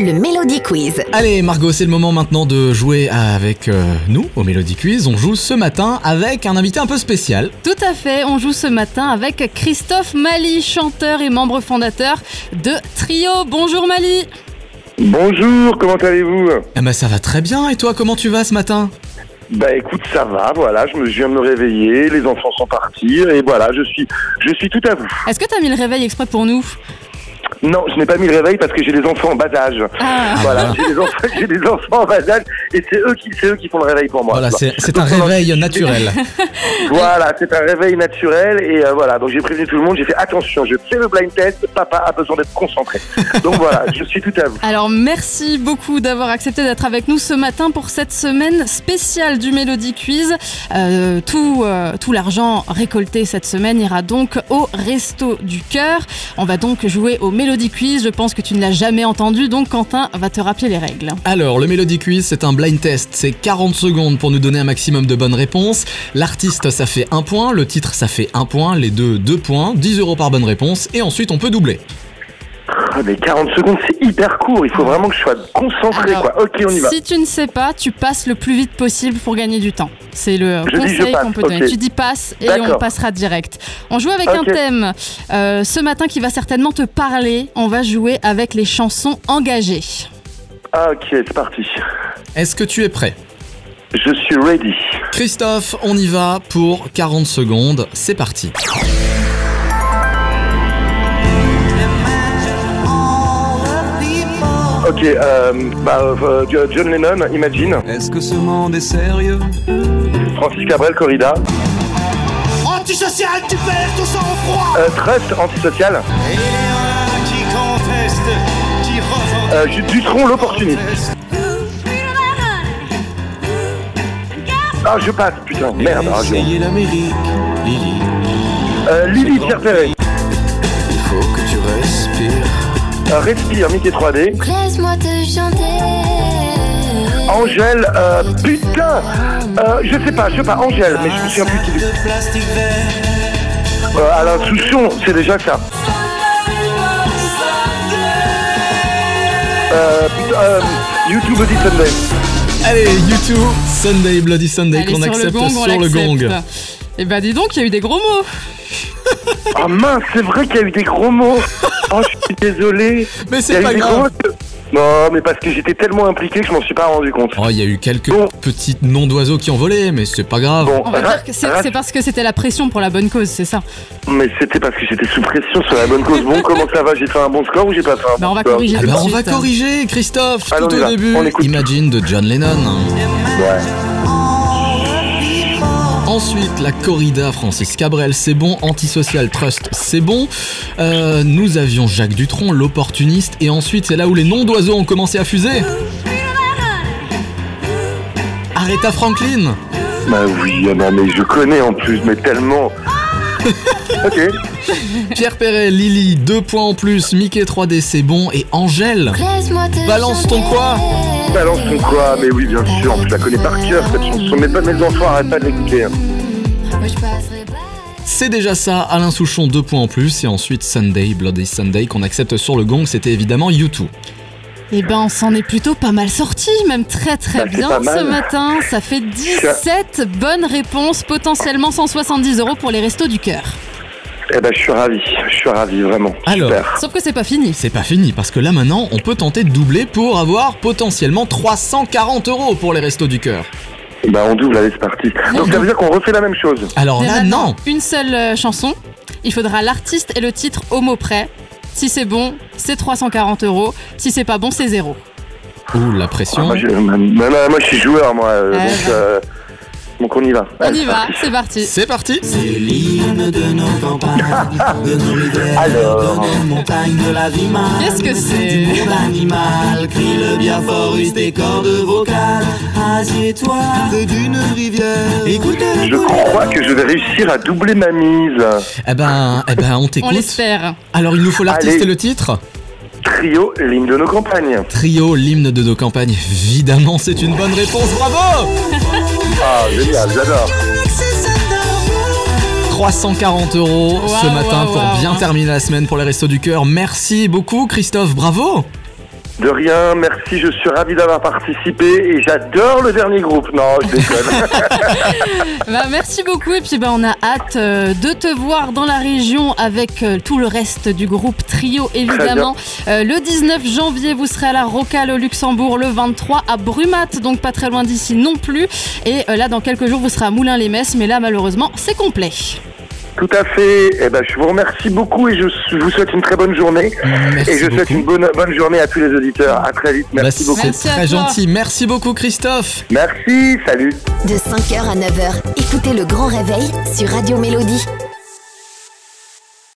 le Melody Quiz. Allez Margot, c'est le moment maintenant de jouer avec euh, nous au Melody Quiz. On joue ce matin avec un invité un peu spécial. Tout à fait, on joue ce matin avec Christophe Mali, chanteur et membre fondateur de Trio. Bonjour Mali Bonjour, comment allez-vous? Eh ben ça va très bien et toi comment tu vas ce matin? Bah écoute, ça va, voilà, je me je viens de me réveiller, les enfants sont partis et voilà, je suis je suis tout à vous. Est-ce que t'as mis le réveil exprès pour nous? Non, je n'ai pas mis le réveil parce que j'ai des enfants en bas âge. Ah. Voilà, j'ai des enfants, j'ai des enfants en bas âge et c'est eux qui c'est eux qui font le réveil pour moi. Voilà, c'est un Donc, réveil naturel. Voilà, c'est un réveil naturel et euh, voilà, donc j'ai prévenu tout le monde, j'ai fait attention, je fais le blind test, papa a besoin d'être concentré. Donc voilà, je suis tout à vous. Alors merci beaucoup d'avoir accepté d'être avec nous ce matin pour cette semaine spéciale du Melody Quiz. Euh, tout euh, tout l'argent récolté cette semaine ira donc au Resto du Cœur. On va donc jouer au Melody Quiz. Je pense que tu ne l'as jamais entendu, donc Quentin va te rappeler les règles. Alors, le Melody Quiz, c'est un blind test. C'est 40 secondes pour nous donner un maximum de bonnes réponses. L'artiste, ça fait un point. Le titre, ça fait un point. Les deux, deux points. 10 euros par bonne réponse. Et ensuite, on peut doubler. Ah, mais 40 secondes, c'est hyper court, il faut vraiment que je sois concentré Alors, quoi. Ok, on y va. Si tu ne sais pas, tu passes le plus vite possible pour gagner du temps. C'est le Je conseil qu'on peut donner. Tu dis passe et on passera direct. On joue avec un thème euh, ce matin qui va certainement te parler. On va jouer avec les chansons engagées. Ah, ok, c'est parti. Est-ce que tu es prêt? Je suis ready. Christophe, on y va pour 40 secondes. C'est parti. Ok, euh, bah, euh, John Lennon, Imagine, Est-ce que ce monde est sérieux Francis Cabrel, Corrida, Antisocial, tu perds ton sang-froid euh, Trust, Antisocial, Et il y en a qui contestent, qui euh, Dutron, l'opportuniste. Ah, je passe, putain, merde. Ah, l'Amérique, Lily. Euh, Lily, Pierre Perret, Il faut que tu respires. Euh, Respire, Mickey 3D, Laisse-moi te chanter. Angèle, euh, putain, euh, je sais pas, je sais pas, Angèle, mais je me souviens plus qui euh, Alain Souchon, c'est déjà ça. Euh, putain, euh, YouTube Body Sunday. Allez, YouTube, Sunday, Bloody Sunday, qu'on sur accepte le gong, on sur le gong. Et bah dis donc, il y a eu des gros mots. Ah mince, c'est vrai qu'il y a eu des gros mots. Oh, je suis désolé. Mais c'est pas gros grave. Non, mais parce que j'étais tellement impliqué que je m'en suis pas rendu compte. Oh, il y a eu quelques Bon. petits noms d'oiseaux qui ont volé, mais c'est pas grave. Bon, On va dire que c'est parce que c'était la pression pour la bonne cause, c'est ça. mais c'était parce que j'étais sous pression sur la bonne cause. Bon, comment ça va? J'ai fait un bon score ou j'ai pas fait un Bah, bon on va score? corriger Ah bah on va suite. corriger, Christophe, Allons, tout au va. début. Imagine de John Lennon. Ouais. Ensuite, la corrida Francis Cabrel, c'est bon. Antisocial Trust, c'est bon. Euh, nous avions Jacques Dutronc, l'opportuniste. Et ensuite, c'est là où les noms d'oiseaux ont commencé à fuser. Aretha Franklin. Bah oui, ah mais je connais en plus, mais tellement. ok. Pierre Perret, Lily, deux points en plus. Mickey 3D, c'est bon. Et Angèle. Balance ton quoi Balance ton quoi Mais oui, bien sûr. Je la connais par cœur cette chanson. Mais pas mes enfants, arrête pas de l'écouter. hein. Moi, je passerai pas. C'est déjà ça. Alain Souchon, deux points en plus. Et ensuite, Sunday, Bloody Sunday, qu'on accepte sur le gong. C'était évidemment YouTube. Et ben on s'en est plutôt pas mal sorti, même très très bien ce matin. Ça fait 17 bonnes réponses, potentiellement 170 euros pour les restos du cœur. Eh ben, je suis ravi. Je suis ravi, vraiment. Alors. Super. Sauf que c'est pas fini. C'est pas fini parce que là maintenant, on peut tenter de doubler pour avoir potentiellement 340 euros pour les restos du cœur. Bah, on double, allez, c'est parti. Donc, ça veut dire qu'on refait la même chose. Alors là, maintenant, non. Une seule euh, chanson. Il faudra l'artiste et le titre au mot près. Si c'est bon, c'est 340 euros. Si c'est pas bon, c'est zéro. Ouh, la Ah, pression. moi, je, moi, je suis joueur, moi. euh, donc, ouais. euh, donc, on y va. On Allez, y va, c'est parti. C'est parti. C'est l'hymne de nos campagnes, de nos rivières, Alors. de nos montagnes, de la vie mal. Qu'est-ce que c'est Du monde animal, crie le bien fort, use tes cordes vocales. Assieds-toi d'une rivière, écoute Je crois que je vais réussir à doubler ma mise. Eh ben, eh ben, on On t'écoute. l'espère. Alors, il nous faut l'artiste Allez. et le titre. Trio, l'hymne de nos campagnes. Trio, l'hymne de nos campagnes. Évidemment, c'est une bonne réponse. Bravo Ah, génial, j'adore. 340 euros ce matin pour bien terminer la semaine pour les Restos du Cœur. Merci beaucoup, Christophe. Bravo De rien, merci, je suis ravi d'avoir participé et j'adore le dernier groupe. Non, je déconne. Bah, merci beaucoup et puis bah, on a hâte euh, de te voir dans la région avec euh, tout le reste du groupe Trio évidemment. Euh, le 19 janvier vous serez à la Rocale au Luxembourg, le 23 à Brumat donc pas très loin d'ici non plus et là dans quelques jours vous serez à Moulins-les-Messes mais là malheureusement c'est complet. Tout à fait. Eh ben, je vous remercie beaucoup et je, je vous souhaite une très bonne journée. Merci et je souhaite une bonne, bonne journée à tous les auditeurs. À très vite. Merci Bah, beaucoup. C'est très toi. gentil. Merci beaucoup, Christophe. Merci, salut. De 5h à 9h, écoutez le grand réveil sur Radio Mélodie.